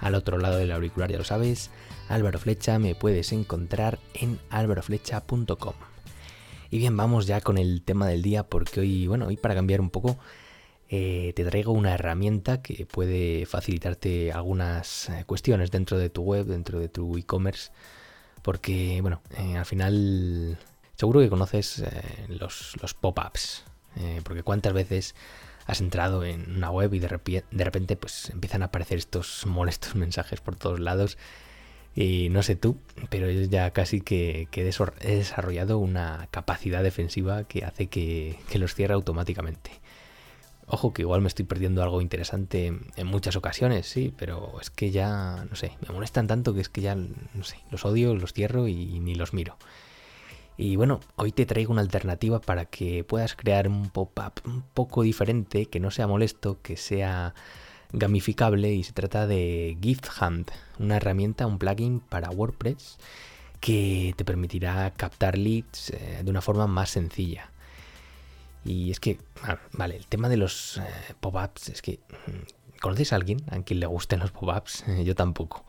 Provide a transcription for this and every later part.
Al otro lado del auricular ya lo sabes, Álvaro Flecha me puedes encontrar en álvaroflecha.com. Y bien, vamos ya con el tema del día porque hoy, bueno, hoy para cambiar un poco eh, te traigo una herramienta que puede facilitarte algunas eh, cuestiones dentro de tu web, dentro de tu e-commerce, porque, bueno, eh, al final seguro que conoces los, los pop-ups, porque cuántas veces has entrado en una web y de repente, de repente pues empiezan a aparecer estos molestos mensajes por todos lados y no sé tú, pero yo ya casi que, he desarrollado una capacidad defensiva que hace que, que los cierre automáticamente. Ojo que igual me estoy perdiendo algo interesante en muchas ocasiones, sí, pero es que ya, no sé, me molestan tanto que es que ya, no sé, los odio, los cierro y ni los miro. Y bueno, hoy te traigo una alternativa para que puedas crear un pop-up un poco diferente, que no sea molesto, que sea gamificable y se trata de Gift Hunt, una herramienta, un plugin para WordPress que te permitirá captar leads eh, de una forma más sencilla. Y es que, ah, vale, el tema de los eh, pop-ups es que... Mm, ¿Conoces a alguien a quien le gusten los pop-ups? yo tampoco.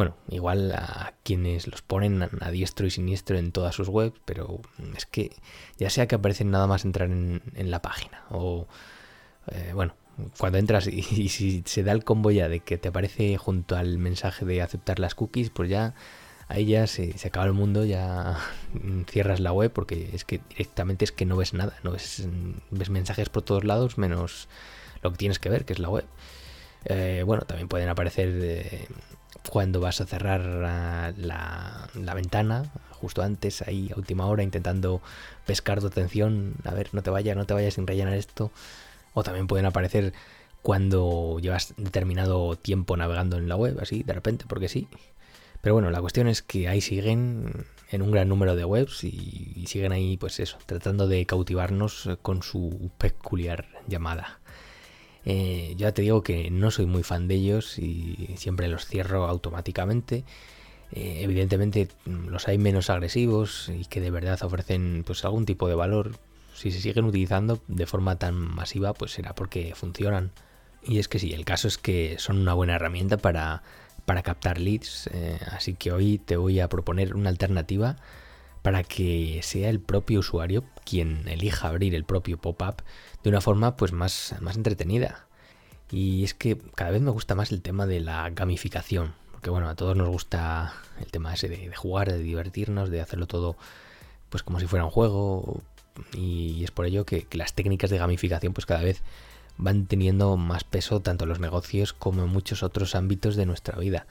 Bueno, igual a quienes los ponen a diestro y siniestro en todas sus webs, pero es que ya sea que aparecen nada más entrar en, la página o, eh, bueno, cuando entras y, si se da el combo ya de que te aparece junto al mensaje de aceptar las cookies, pues ya ahí ya se, acaba el mundo, ya cierras la web porque es que directamente es que no ves nada, no ves, mensajes por todos lados menos lo que tienes que ver, que es la web. Eh, bueno, también pueden aparecer eh, cuando vas a cerrar la, la, ventana, justo antes, ahí a última hora, intentando pescar tu atención, a ver, no te vayas, no te vayas sin rellenar esto. O también pueden aparecer cuando llevas determinado tiempo navegando en la web, así, de repente, porque sí. Pero bueno, la cuestión es que ahí siguen en un gran número de webs y, siguen ahí, pues eso, tratando de cautivarnos con su peculiar llamada. Eh, ya te digo que no soy muy fan de ellos y siempre los cierro automáticamente. Eh, evidentemente los hay menos agresivos y que de verdad ofrecen pues algún tipo de valor. Si se siguen utilizando de forma tan masiva, pues será porque funcionan. Y es que sí, el caso es que son una buena herramienta para para captar leads, eh, así que hoy te voy a proponer una alternativa para que sea el propio usuario quien elija abrir el propio pop-up de una forma pues más, más entretenida. Y es que cada vez me gusta más el tema de la gamificación, porque bueno, a todos nos gusta el tema ese de, jugar, de divertirnos, de hacerlo todo pues como si fuera un juego, y es por ello que, que las técnicas de gamificación pues cada vez van teniendo más peso tanto en los negocios como en muchos otros ámbitos de nuestra vida.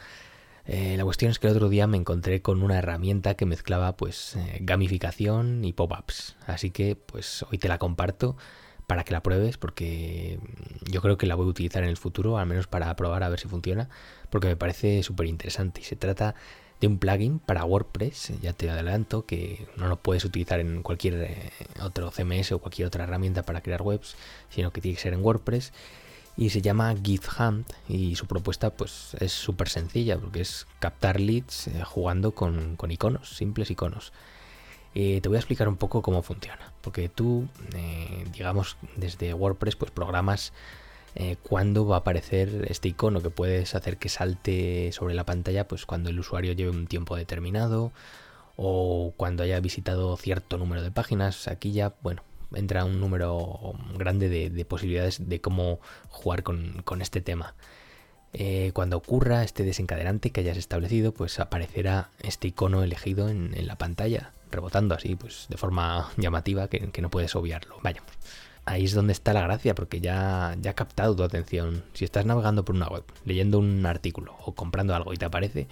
Eh, la cuestión es que el otro día me encontré con una herramienta que mezclaba pues eh, gamificación y pop-ups. Así que pues hoy te la comparto para que la pruebes porque yo creo que la voy a utilizar en el futuro, al menos para probar a ver si funciona, porque me parece súper interesante. Y se trata de un plugin para WordPress, ya te adelanto que no lo puedes utilizar en cualquier eh, otro CMS o cualquier otra herramienta para crear webs, sino que tiene que ser en WordPress y se llama GitHunt y su propuesta pues es súper sencilla porque es captar leads eh, jugando con, iconos, simples iconos. Eh, te voy a explicar un poco cómo funciona, porque tú, digamos, desde WordPress pues programas eh, cuándo va a aparecer este icono que puedes hacer que salte sobre la pantalla pues cuando el usuario lleve un tiempo determinado o cuando haya visitado cierto número de páginas. Aquí ya, bueno, entra un número grande de, posibilidades de cómo jugar con, este tema. Eh, cuando ocurra este desencadenante que hayas establecido, pues aparecerá este icono elegido en, la pantalla, rebotando así, pues de forma llamativa que, no puedes obviarlo. Vayamos ahí es donde está la gracia, porque ya, ya ha captado tu atención. Si estás navegando por una web, leyendo un artículo o comprando algo y te aparece,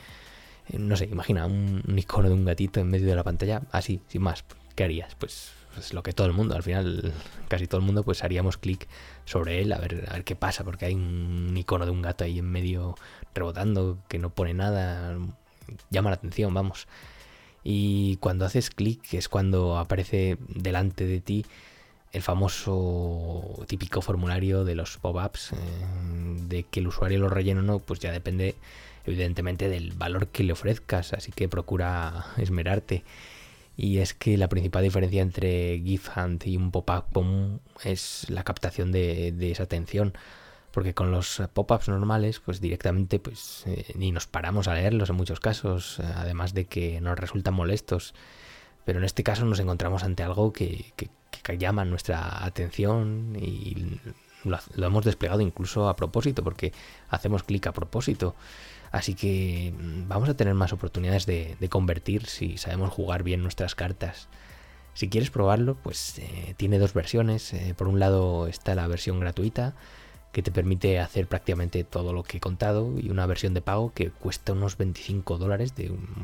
eh, no sé, imagina un, icono de un gatito en medio de la pantalla, así, sin más, ¿qué harías? Pues es lo que todo el mundo, al final casi todo el mundo pues haríamos clic sobre él a ver, a ver qué pasa, porque hay un icono de un gato ahí en medio rebotando que no pone nada. llama la atención, vamos. Y cuando haces clic es cuando aparece delante de ti el famoso típico formulario de los pop-ups, eh, de que el usuario lo rellene o no, pues ya depende evidentemente del valor que le ofrezcas, así que procura esmerarte. Y es que la principal diferencia entre GIF Hunt y un pop-up es la captación de, esa atención. Porque con los pop-ups normales, pues directamente pues, eh, ni nos paramos a leerlos en muchos casos, además de que nos resultan molestos. Pero en este caso nos encontramos ante algo que, llama nuestra atención y lo, hemos desplegado incluso a propósito, porque hacemos clic a propósito. Así que mm, vamos a tener más oportunidades de, convertir si sabemos jugar bien nuestras cartas. Si quieres probarlo, pues eh, tiene dos versiones. Eh, por un lado está la versión gratuita, que te permite hacer prácticamente todo lo que he contado, y una versión de pago que cuesta unos 25 dólares,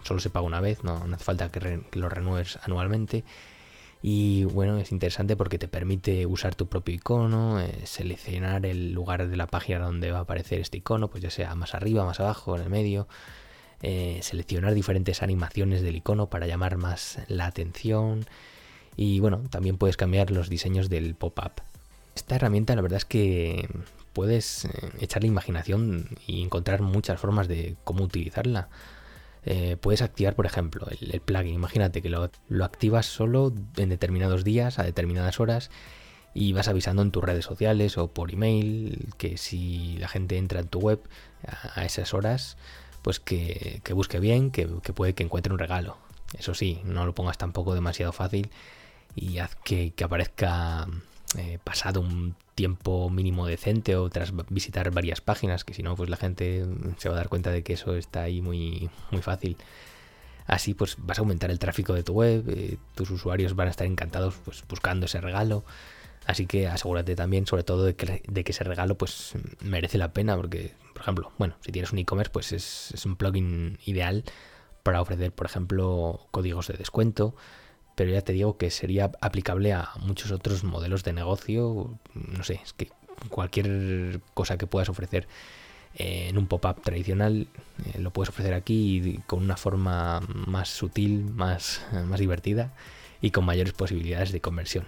solo se paga una vez, no, hace falta que, que lo renueves anualmente y bueno, es interesante porque te permite usar tu propio icono, eh, seleccionar el lugar de la página donde va a aparecer este icono, pues ya sea más arriba, más abajo, en el medio. Eh, seleccionar diferentes animaciones del icono para llamar más la atención. Y bueno, también puedes cambiar los diseños del pop-up. Esta herramienta la verdad es que puedes eh, echarle imaginación y encontrar muchas formas de cómo utilizarla. Eh, puedes activar, por ejemplo, el, plugin. Imagínate que lo, activas solo en determinados días, a determinadas horas, y vas avisando en tus redes sociales o por email que si la gente entra en tu web a, esas horas, pues que, busque bien, que, puede que encuentre un regalo. Eso sí, no lo pongas tampoco demasiado fácil y haz que, aparezca eh, pasado un tiempo mínimo decente o tras visitar varias páginas, que si no, pues la gente se va a dar cuenta de que eso está ahí muy, muy fácil. Así pues vas a aumentar el tráfico de tu web, eh, tus usuarios van a estar encantados pues, buscando ese regalo. Así que asegúrate también, sobre todo, de que, de que, ese regalo pues merece la pena, porque, por ejemplo, bueno, si tienes un e-commerce, pues es, es un plugin ideal para ofrecer, por ejemplo, códigos de descuento, pero ya te digo que sería aplicable a muchos otros modelos de negocio. No sé, es que cualquier cosa que puedas ofrecer en un pop-up tradicional eh, lo puedes ofrecer aquí con una forma más sutil, más, más divertida y con mayores posibilidades de conversión.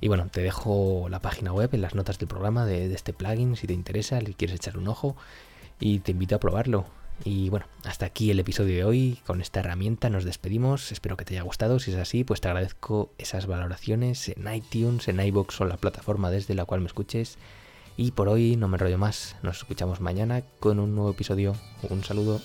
Y bueno, te dejo la página web en las notas del programa de, de este plugin si te interesa, le quieres echar un ojo y te invito a probarlo. Y bueno, hasta aquí el episodio de hoy. Con esta herramienta nos despedimos. Espero que te haya gustado. Si es así, pues te agradezco esas valoraciones en iTunes, en iBox o la plataforma desde la cual me escuches. Y por hoy no me rollo más. Nos escuchamos mañana con un nuevo episodio. Un saludo.